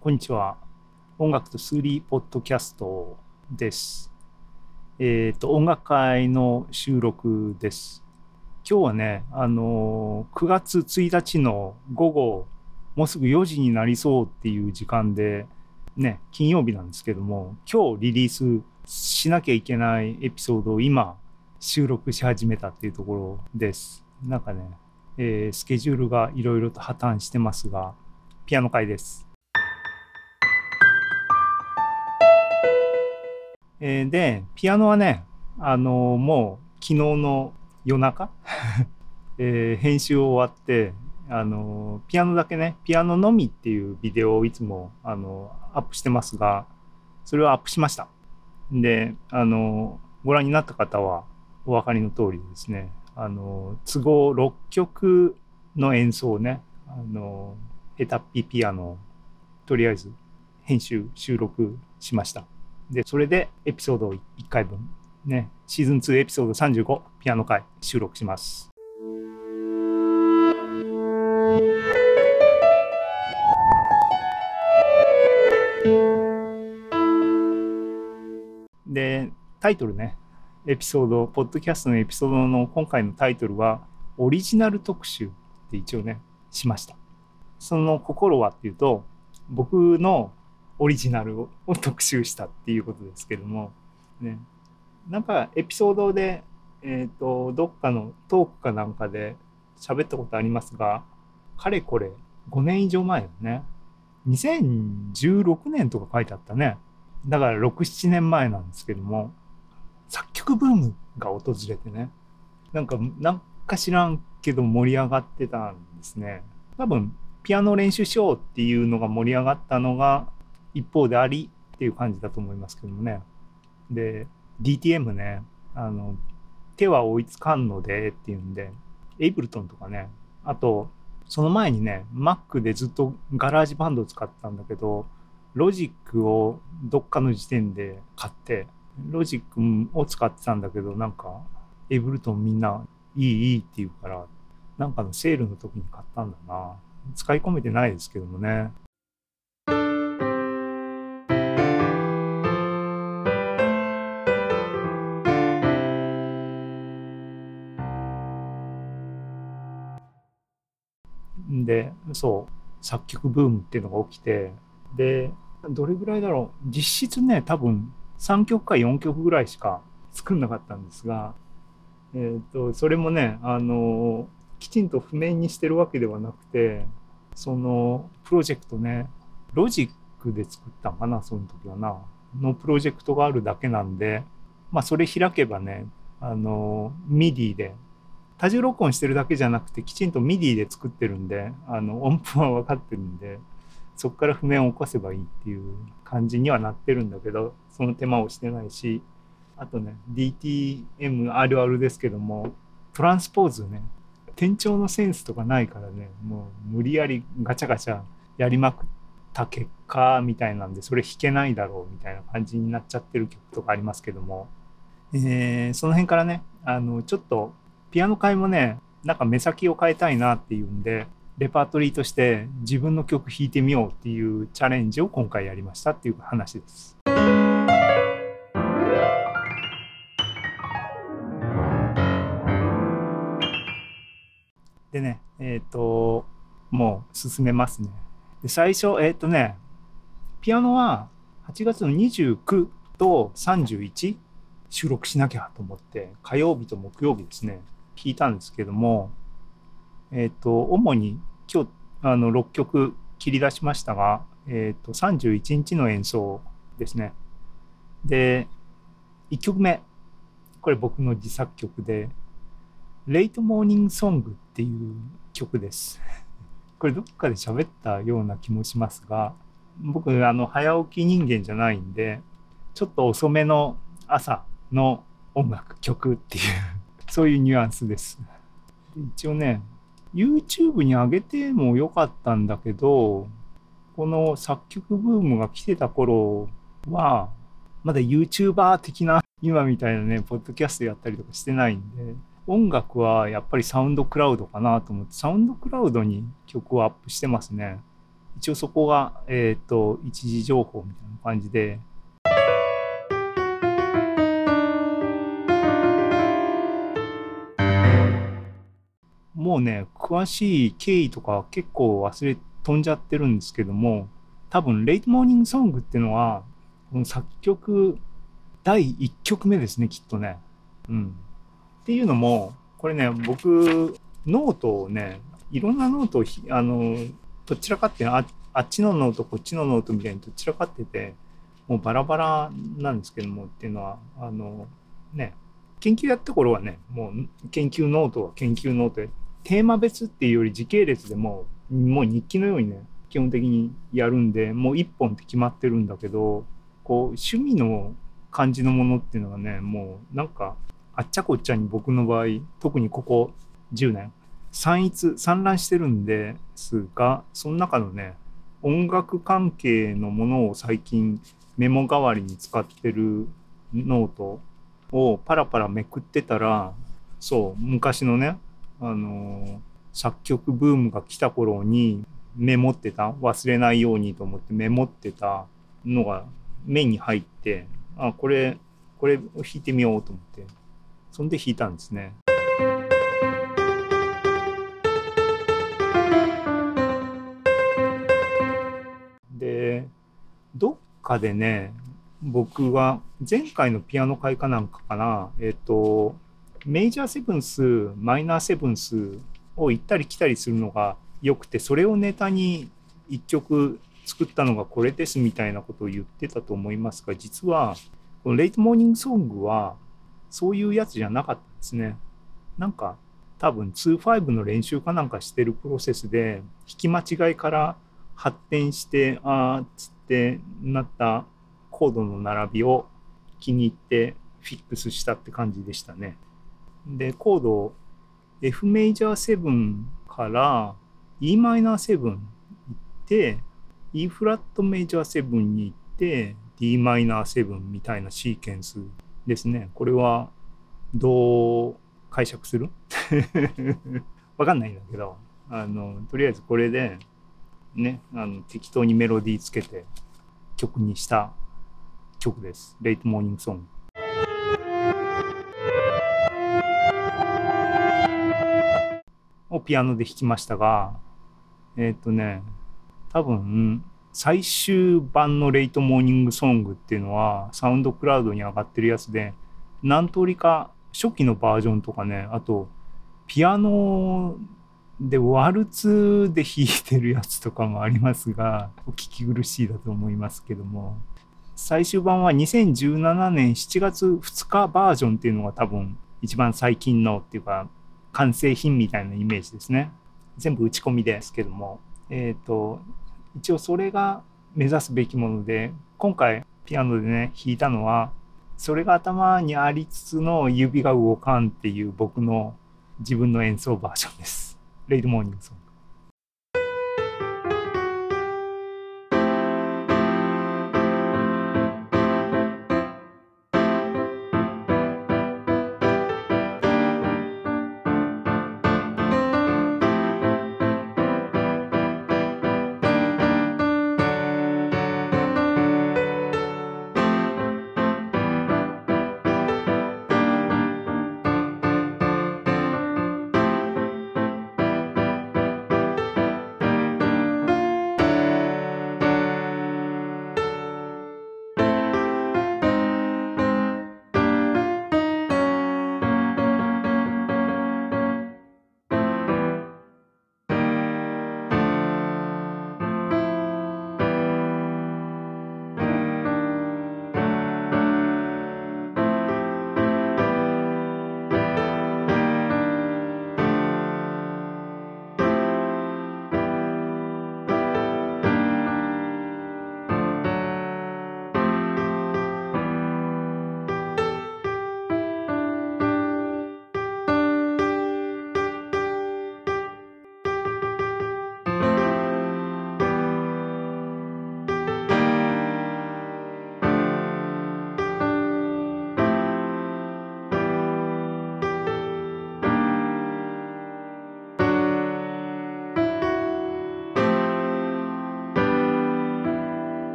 こんにちは。音楽と数理ポッドキャストです。えっ、と、音楽会の収録です。今日はね、あのー9月1日の午後、もうすぐ4時になりそうっていう時間で、ね、金曜日なんですけども、今日リリースしなきゃいけないエピソードを今、収録し始めたっていうところです。なんかね、えースケジュールがいろいろと破綻してますが、ピアノ会です。えで、ピアノはね、あのーもう昨日の夜中、えー編集終わって、あのピアノだけね、ピアノのみっていうビデオをいつも、あのアップしてますが、それをアップしました。で、あのご覧になった方はお分かりの通りですね、あの都合6曲の演奏をね、あのーヘタッピピアノをとりあえず編集、収録しました。で、それでエピソード1回分、ね、シーズン2エピソード35、ピアノ回収録します。で、タイトルね、エピソード、ポッドキャストのエピソードの今回のタイトルは、オリジナル特集って一応ね、しました。その心はっていうと、僕のオリジナルを特集したっていうことですけども、ね、なんかエピソードで、えっ、と、どっかのトークかなんかで喋ったことありますが、かれこれ5年以上前だね。2016年とか書いてあったね。だから6、7年前なんですけども、作曲ブームが訪れてね、なんか、なんか知らんけど盛り上がってたんですね。多分、ピアノ練習しようっていうのが盛り上がったのが一方でありっていう感じだと思いますけどもね。で、DTM ね、あの、手は追いつかんのでっていうんで、エイブルトンとかね、あと、その前にね、Mac でずっと GarageBand を使ってたんだけど、ロジックをどっかの時点で買って、ロジックを使ってたんだけど、なんか、 Ableton みんないいいいって言うから、なんかのセールの時に買ったんだな。使い込めてないですけどもね。そう、作曲ブームっていうのが起きて、で、どれぐらいだろう。実質ね、多分3曲か4曲ぐらいしか作んなかったんですが、えっ、と、それもね、あの、きちんと譜面にしてるわけではなくて、そのプロジェクトね、ロジックで作ったのかな、その時はな、のプロジェクトがあるだけなんで、まあそれ開けばね、あの、 MIDI で、多重録音してるだけじゃなくて、きちんと MIDI で作ってるんで、あの、音符は分かってるんで、そこから譜面を起こせばいいっていう感じにはなってるんだけど、その手間をしてないし、あとね、DTM あるあるですけども、トランスポーズね、転調のセンスとかないからね、もう無理やりガチャガチャやりまくった結果みたいなんで、それ弾けないだろうみたいな感じになっちゃってる曲とかありますけども、えーその辺からね、あの、ちょっとピアノ界もね、なんか目先を変えたいなっていうんで、レパートリーとして自分の曲弾いてみようっていうチャレンジを今回やりましたっていう話です。でね、えっ、と、もう進めますね。で最初、えっ、とね、ピアノは8月の29と31収録しなきゃと思って、火曜日と木曜日ですね、弾いたんですけども、えっ、と、主に今日、あの、6曲切り出しましたが、えっ、と、31日の演奏ですね。で、1曲目、これ僕の自作曲で、レイトモーニングソングっていう曲です。これどっかで喋ったような気もしますが、僕、あの、早起き人間じゃないんで、ちょっと遅めの朝の音楽、曲っていう、そういうニュアンスです。一応ね、YouTube に上げてもよかったんだけど、この作曲ブームが来てた頃は、まだ YouTuber 的な、今みたいなね、ポッドキャストやったりとかしてないんで、音楽はやっぱり SoundCloud かなと思って、 SoundCloud に曲をアップしてますね。一応そこが、えっ、と、一次情報みたいな感じで、もうね、詳しい経緯とか結構忘れ、飛んじゃってるんですけども、多分、 Late Morning Song っていうのは、この作曲第1曲目ですね、きっとね。うん。っていうのも、これね、僕、ノートをね、いろんなノートをあの、とっちらかってあ、あっちのノート、こっちのノートみたいにとっちらかってて、もうバラバラなんですけどもっていうのは、あの、ね、研究やった頃はね、もう研究ノートは研究ノートで、テーマ別っていうより時系列でももう日記のようにね、基本的にやるんで、もう一本って決まってるんだけど、こう、趣味の感じのものっていうのがね、もうなんか、あっちゃこっちゃに僕の場合、特にここ10年、散逸、散乱してるんですが、その中のね、音楽関係のものを最近メモ代わりに使ってるノートをパラパラめくってたら、そう、昔のね、あの、作曲ブームが来た頃にメモってた、忘れないようにと思ってメモってたのが目に入って、あ、これ、これを弾いてみようと思って、そんで弾いたんですね。で、どっかでね、僕は前回のピアノ会かなんかかな、えっ、と、メイジャーセブンス、マイナーセブンスを行ったり来たりするのが良くて、それをネタに一曲作ったのがこれですみたいなことを言ってたと思いますが、実は、このレイトモーニングソングは、そういうやつじゃなかったんですね。なんか、多分2-5の練習かなんかしてるプロセスで、弾き間違いから発展して、あーっつってなったコードの並びを気に入ってフィックスしたって感じでしたね。で、コード F メイジャー7から e マイナー7行って、E フラットメジャー7に行って d マイナー7みたいなシーケンスですね。これはどう解釈する？わかんないんだけど、あの、とりあえずこれでね、あの適当にメロディーつけて曲にした曲です。 Late Morning Song。をピアノで弾きましたが、えっ、ー、とね、多分、最終版の Late Morning Song っていうのは、 SoundCloud に上がってるやつで、何通りか初期のバージョンとかね、あと、ピアノでワルツで弾いてるやつとかもありますが、お聞き苦しいだと思いますけども、最終版は2017年7月2日バージョンっていうのが多分一番最近のっていうか、完成品みたいなイメージですね。全部打ち込みですけども、えっ、ー、と、一応それが目指すべきもので、今回ピアノでね、弾いたのは、それが頭にありつつの指が動かんっていう僕の自分の演奏バージョンです。レイドモーニングソング。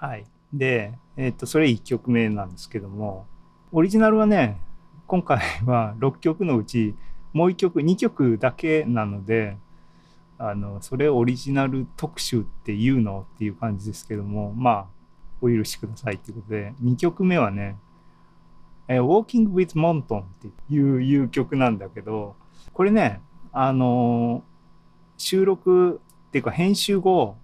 はい。で、えっ、と、それ1曲目なんですけども、オリジナルはね、今回は 6曲のうち、もう1曲、2曲だけなので、あの、それオリジナル特集っていうのっていう感じですけども、まあ、お許しくださいっていうことで、2曲目はね、え Walking with Monton っていういう曲なんだけど、これね、あの収録っていうか編集後、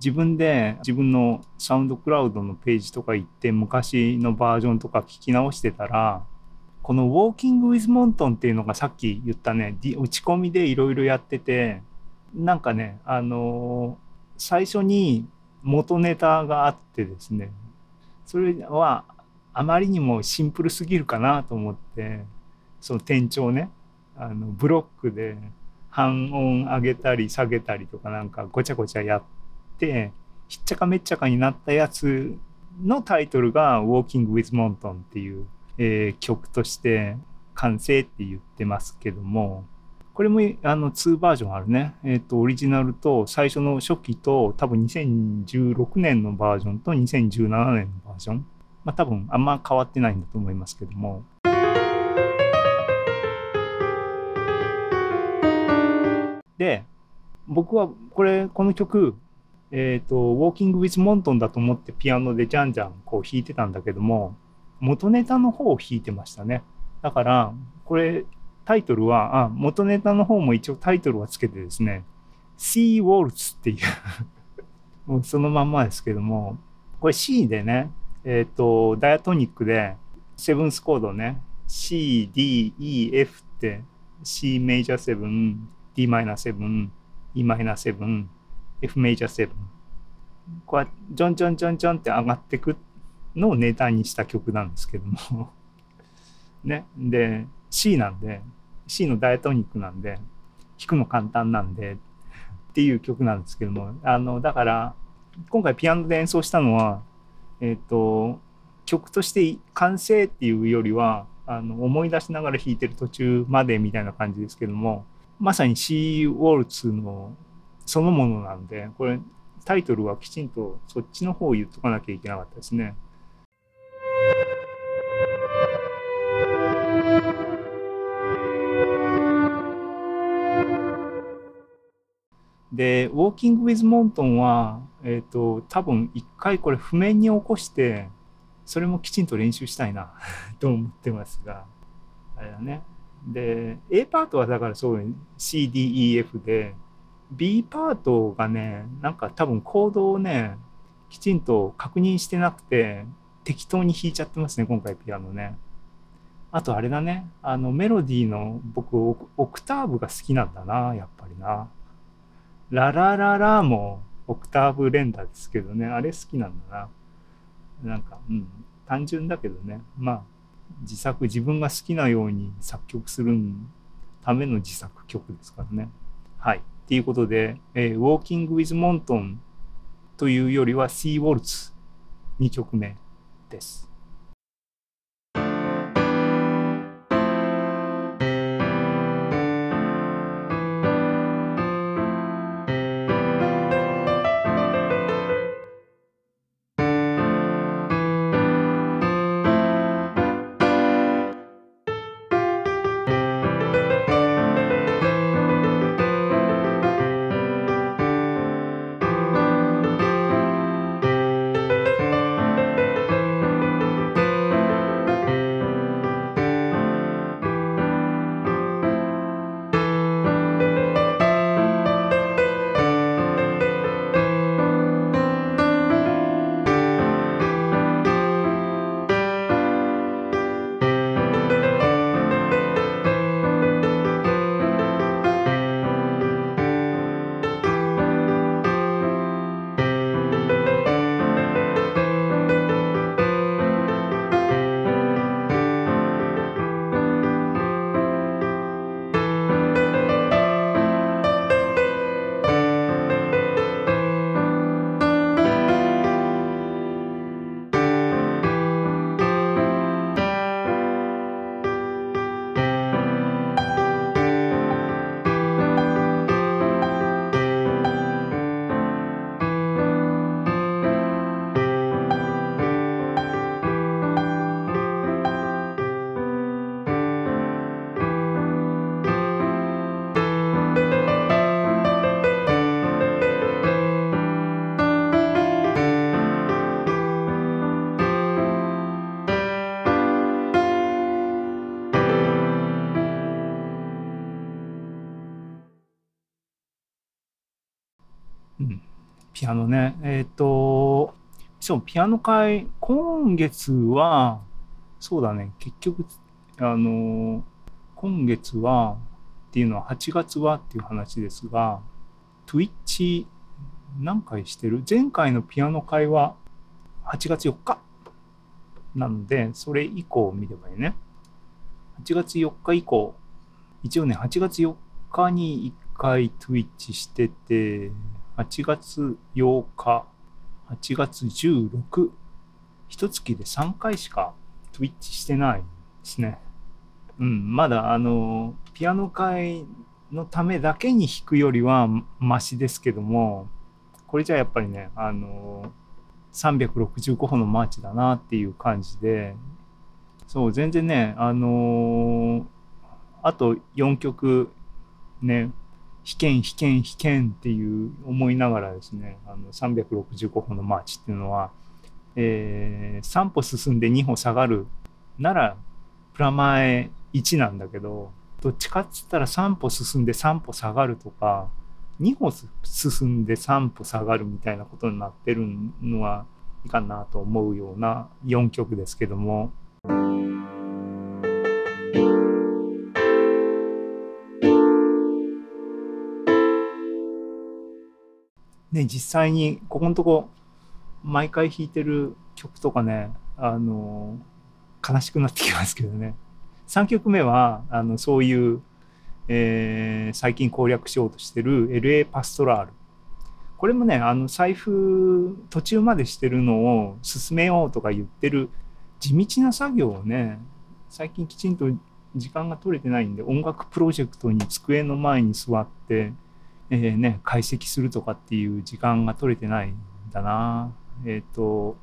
自分で自分のサウンドクラウドのページとか行って昔のバージョンとか聞き直してたら、この Walking with Monton っていうのがさっき言ったね、打ち込みでいろいろやってて、なんかね、あの最初に元ネタがあってですね、それはあまりにもシンプルすぎるかなと思って、その転調ね、あのブロックで半音上げたり下げたりとかなんかごちゃごちゃやってひっちゃかめっちゃかになったやつのタイトルが「Walking with Monton」っていう、えー、曲として完成って言ってますけどもこれもあの2バージョンあるね。えっ、ー、とオリジナルと最初の初期と多分2016年のバージョンと2017年のバージョン。まあ多分あんま変わってないんだと思いますけども。で、僕はこれ、この曲、えっ、ー、と、Walking with Monton だと思ってピアノでじゃんじゃんこう弾いてたんだけども、元ネタの方を弾いてましたね。だから、これ、タイトルは、あ、元ネタの方も一応タイトルはつけてですね、Sea Waltz っていう もうそのまんまですけども、これ C でね、えっ、ー、と、ダイアトニックで、セブンスコードね、C、D、E、F って、C メジャー7、d マイナー7、e マイナー7、f メジャー7。こうやってジョンジョンジョンジョンって上がってくのをネタにした曲なんですけども ね。で、C なんで、C のダイアトニックなんで、弾くの簡単なんで、っていう曲なんですけども、あの、だから、今回ピアノで演奏したのは、えっ、ー、と、曲として完成っていうよりは、あの、思い出しながら弾いてる途中までみたいな感じですけども、まさにシー・ウォルツのそのものなんで、これタイトルはきちんとそっちの方を言っとかなきゃいけなかったですね。で、ウォーキング・ウィズ・モントンは、えっ、ー、と、多分一回これ譜面に起こして、それもきちんと練習したいな と思ってますが、あれだね。で A パートはだからそう CDEF で B パートがねなんか多分コードをねきちんと確認してなくて適当に弾いちゃってますね今回ピアノねあとあれだねあのメロディーの僕オクターブが好きなんだなやっぱりなララララもオクターブ連打ですけどねあれ好きなんだななんかうん単純だけどねまあ自作自分が好きなように作曲するための自作曲ですからね。はい。ていうことで、えー、ウォーキング・ウィズ・モントンというよりは、シー・ウォルツ2曲目です。ね。えっ、と、そう、ピアノ会、今月は、そうだね、結局、あの、今月は、っていうのは8月はっていう話ですが、Twitch 何回してる？前回のピアノ会は8月4日なので、それ以降見ればいいね。8月4日以降、一応ね、8月4日に1回 Twitch してて、8月8日、8月16、一月で3回しか Twitch してないですね。うん、まだあの、ピアノ会のためだけに弾くよりはマシですけども、これじゃやっぱりね、あの、365歩のマーチだなっていう感じで、そう、全然ね、あのー、あと4曲ね、弾けん弾けん弾けんっていう思いながらですね、あの365歩のマーチっていうのは、えー、3歩進んで2歩下がるなら、プラマイ1なんだけど、どっちかっつったら3歩進んで3歩下がるとか、2歩進んで3歩下がるみたいなことになってるのはいかなと思うような4曲ですけども。ね、実際にここのとこ毎回弾いてる曲とかね、あの、悲しくなってきますけどね。3曲目は、あの、そういう、えー、最近攻略しようとしてる LA パストラール。これもね、あの、財布途中までしてるのを進めようとか言ってる地道な作業をね、最近きちんと時間が取れてないんで、音楽プロジェクトに机の前に座って、えー、ね、解析するとかっていう時間が取れてないんだな。えっ、ー、と、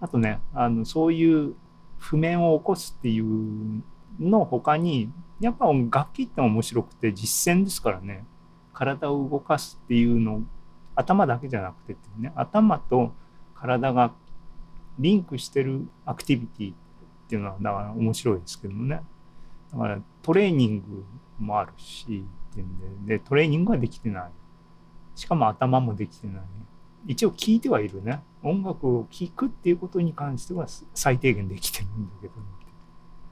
あとね、あの、そういう譜面を起こすっていうの他に、やっぱ楽器って面白くて実践ですからね。体を動かすっていうの、頭だけじゃなくてっていうね、頭と体がリンクしてるアクティビティっていうのは、だから面白いですけどもね。だからトレーニングもあるし、ってんで、で、トレーニングはできてない。しかも頭もできてない。一応聞いてはいるね。音楽を聴くっていうことに関しては最低限できてるんだけど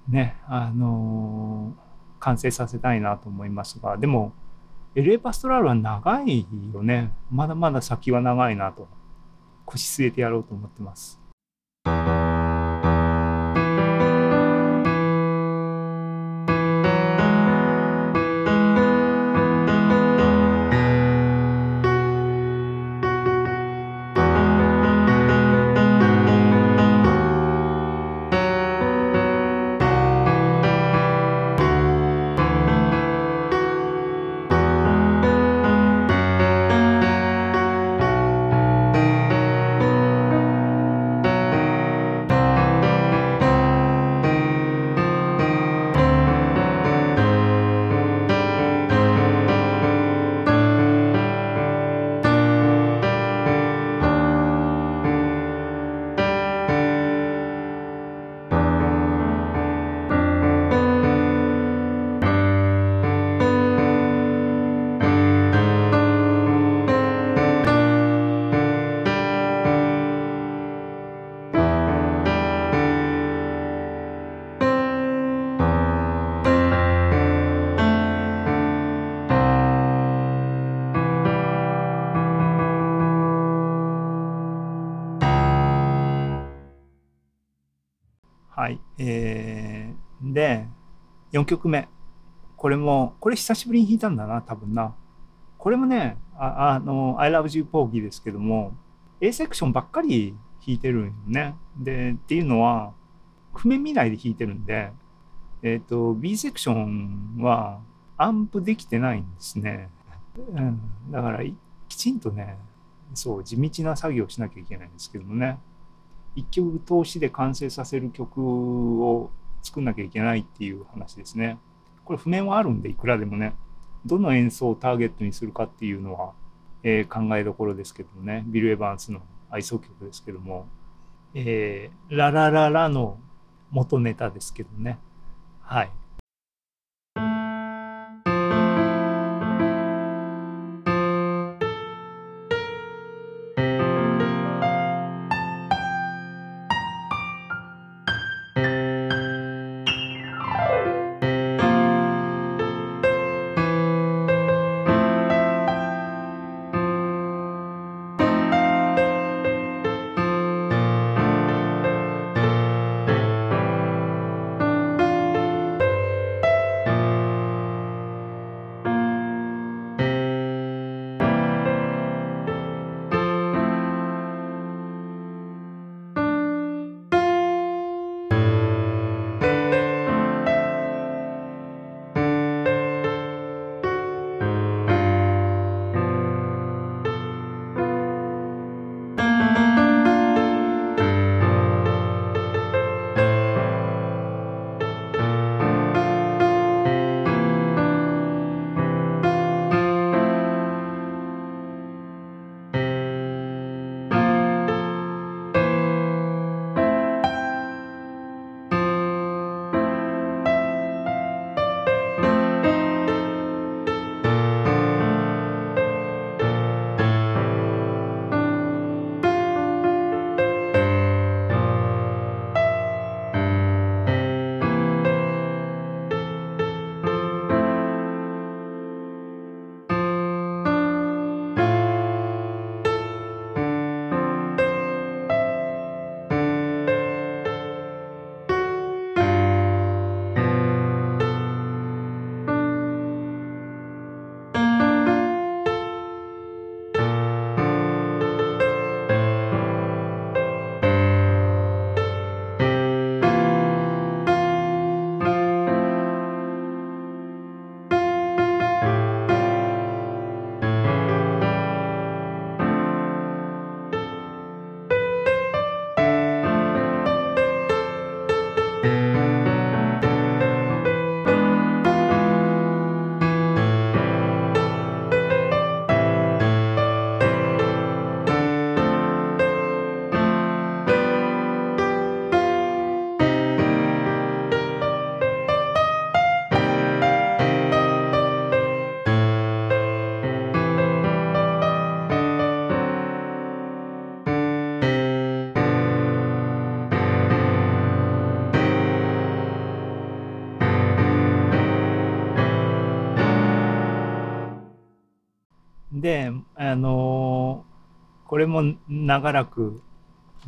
ね、あのー、完成させたいなと思いますが、でも、エレパストラルは長いよね。まだまだ先は長いなと。腰据えてやろうと思ってます。曲目。これも、これ久しぶりに弾いたんだな、多分な。これもね、ああの、I Love You Porgy ですけども、A セクションばっかり弾いてるんよね。で、っていうのは、譜面見ないで弾いてるんで、えっ、ー、と、B セクションはアンプできてないんですね。うん、だから、きちんとね、そう、地道な作業しなきゃいけないんですけどもね。一曲通しで完成させる曲を作んなきゃいけないっていう話ですね。これ譜面はあるんでいくらでもね、どの演奏をターゲットにするかっていうのは、えー、考えどころですけどもね、ビル・エヴァンスの愛想曲ですけども、えー、ララララの元ネタですけどね。はい。であのこれも長らく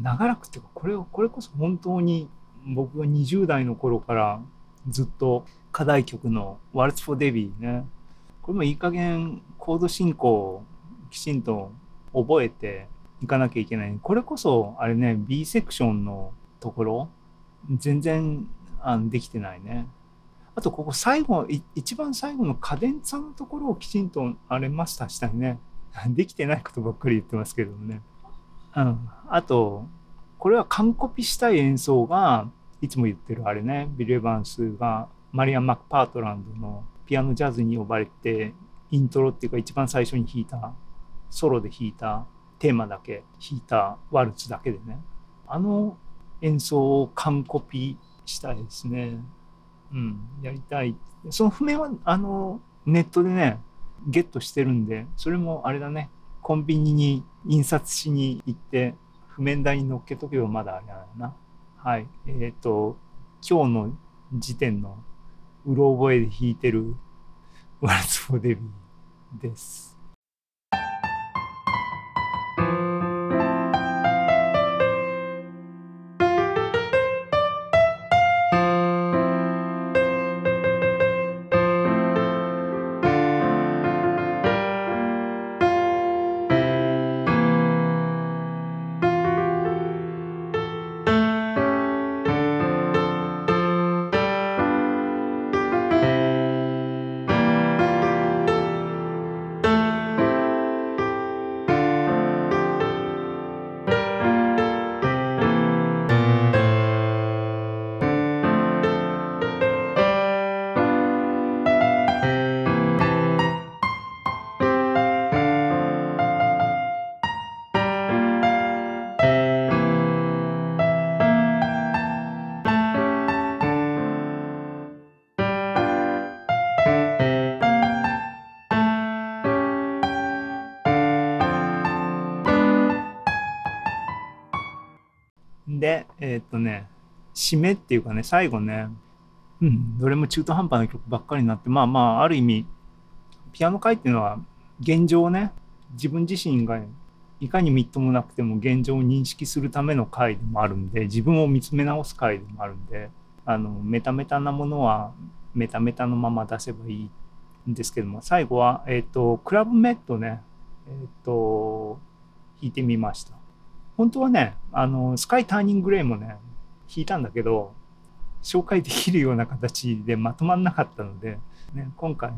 長らくっていうかこれこれこそ本当に僕が20代の頃からずっと課題曲の「Waltz for Debbie ね」これもいい加減コード進行をきちんと覚えていかなきゃいけない。これこそあれね B セクションのところ全然あのできてないね。あとここ最後一番最後のカデンツァのところをきちんとあれマスターしたいね。できてないことばっかり言ってますけどもね。うん。あとこれは完コピしたい演奏がいつも言ってるあれね。ビル・エヴァンスがマリアン・マックパートランドのピアノジャズに呼ばれてイントロっていうか一番最初に弾いたソロで弾いたテーマだけ弾いたワルツだけでね。あの演奏を完コピしたいですね。うん、やりたい。その譜面はあのネットでねゲットしてるんでそれもあれだねコンビニに印刷しに行って譜面台に乗っけとけばまだあれだな。はい。えっ、ー、と今日の時点のうろ覚えで弾いてるワルツ・フォ・デビーです。で、えー、っとね、締めっていうかね、最後ね、うん、どれも中途半端な曲ばっかりになって、まあまあ、ある意味、ピアノ界っていうのは現状をね、自分自身がいかにみっともなくても現状を認識するための回でもあるんで、自分を見つめ直す回でもあるんで、あの、メタメタなものはメタメタのまま出せばいいんですけども、最後は、えっ、ー、と、クラブメットね、えっ、ー、と、弾いてみました。本当はね、あの、スカイターニングレイもね、弾いたんだけど、紹介できるような形でまとまんなかったので、ね、今回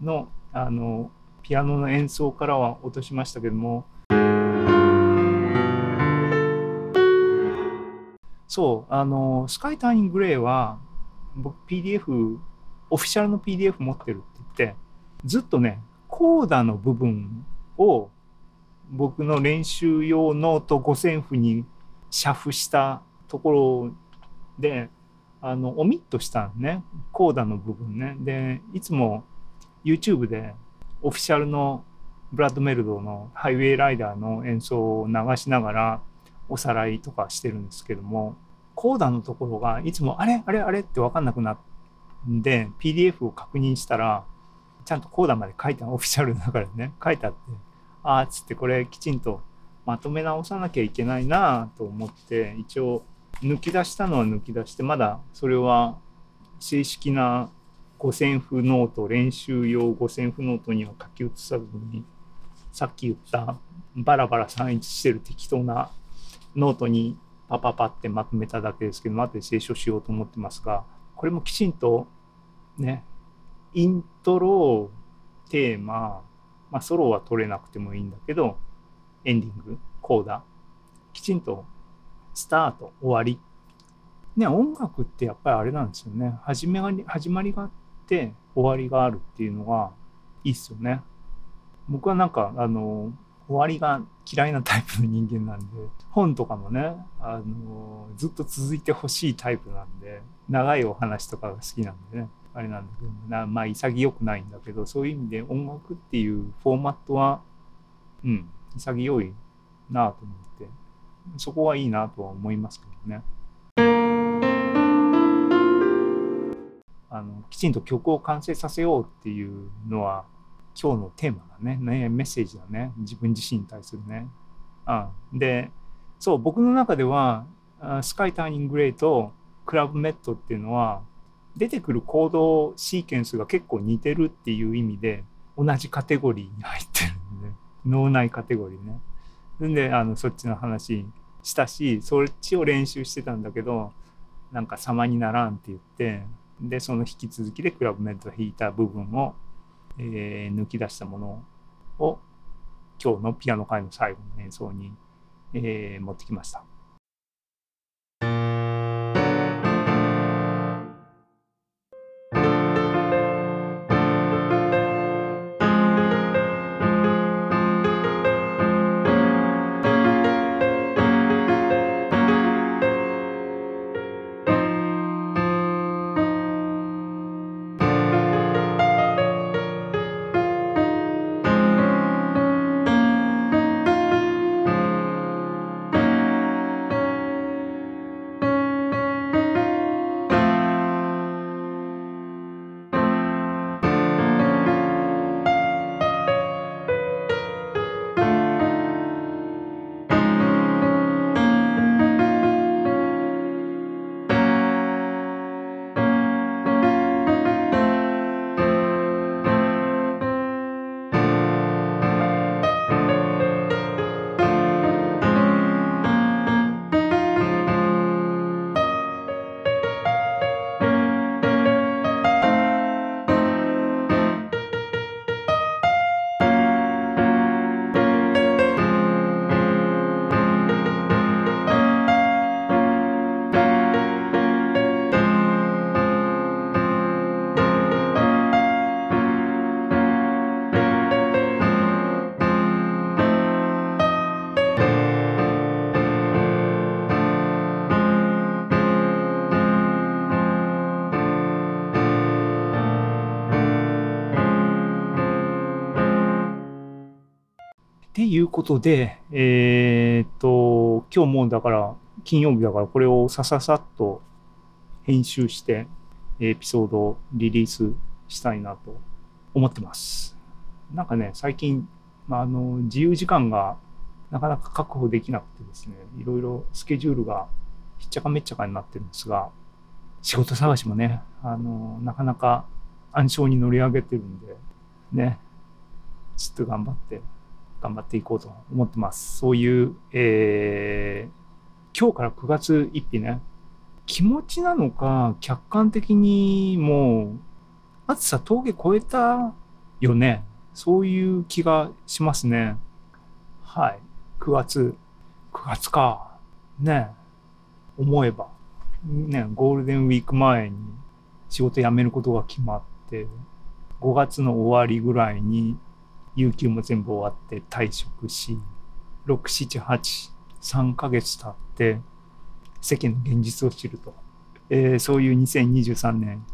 の、あの、ピアノの演奏からは落としましたけども、そう、あの、スカイターニングレイは、僕 PDF、オフィシャルの PDF 持ってるって言って、ずっとね、コーダの部分を僕の練習用ノート五線譜に写譜したところであのオミットしたんね。コーダの部分ね。でいつも YouTube でオフィシャルの Brad Mehldau の Highway Rider の演奏を流しながらおさらいとかしてるんですけどもコーダのところがいつもあれ？あれ？あれ？って分かんなくなって PDF を確認したらちゃんとコーダまで書いてオフィシャルの中でね。書いてあって。ああつってこれきちんとまとめ直さなきゃいけないなと思って一応抜き出したのは抜き出してまだそれは正式な五線譜ノート練習用五線譜ノートには書き写さずにさっき言ったバラバラ散逸してる適当なノートにパパパってまとめただけですけど後で清書しようと思ってますがこれもきちんとねイントロテーマまあ、ソロは取れなくてもいいんだけどエンディングコーダきちんとスタート終わり。ね音楽ってやっぱりあれなんですよね。始めが始まりがあって終わりがあるっていうのがいいっすよね。僕はなんかあの終わりが嫌いなタイプの人間なんで本とかもねあのずっと続いてほしいタイプなんで長いお話とかが好きなんでね。あれなんだけどなまあ潔くないんだけどそういう意味で音楽っていうフォーマットはうん潔いなあと思ってそこはいいなとは思いますけどね。あのきちんと曲を完成させようっていうのは今日のテーマだねねメッセージだね自分自身に対するね。あでそう僕の中ではスカイターニンググレイとクラブメットっていうのは出てくる行動シーケンスが結構似てるっていう意味で同じカテゴリーに入ってるんで 脳内カテゴリーね。んであのそっちの話したしそっちを練習してたんだけどなんか様にならんって言ってでその引き続きでクラブメット弾いた部分を、えー、抜き出したものを今日のピアノ会の最後の演奏に、えー、持ってきました。ことで、えー、っと、今日もだから、金曜日だからこれをさささっと編集して、エピソードをリリースしたいなと思ってます。なんかね、最近、まあ、あの、自由時間がなかなか確保できなくてですね、いろいろスケジュールがひっちゃかめっちゃかになってるんですが、仕事探しもね、あの、なかなか暗礁に乗り上げてるんで、ね、ちょっと頑張って頑張っていこうと思ってます。そういう、えー、今日から9月1日ね、気持ちなのか、客観的にもう、暑さ峠越えたよね。そういう気がしますね。はい。9月。9月か。ね。思えば。ね、ゴールデンウィーク前に仕事辞めることが決まって、5月の終わりぐらいに有給も全部終わって退職し、6、7、8、3ヶ月経って世間の現実を知ると。えー、そういう2023年。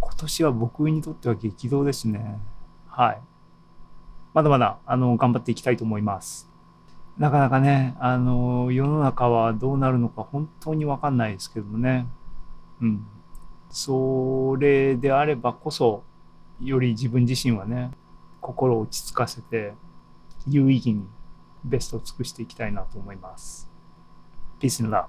今年は僕にとっては激動ですね。はい。まだまだ、あの、頑張っていきたいと思います。なかなかね、あの、世の中はどうなるのか本当にわかんないですけどね。うん。それであればこそ、より自分自身はね、心を落ち着かせて有意義にベストを尽くしていきたいなと思います。Peace and love.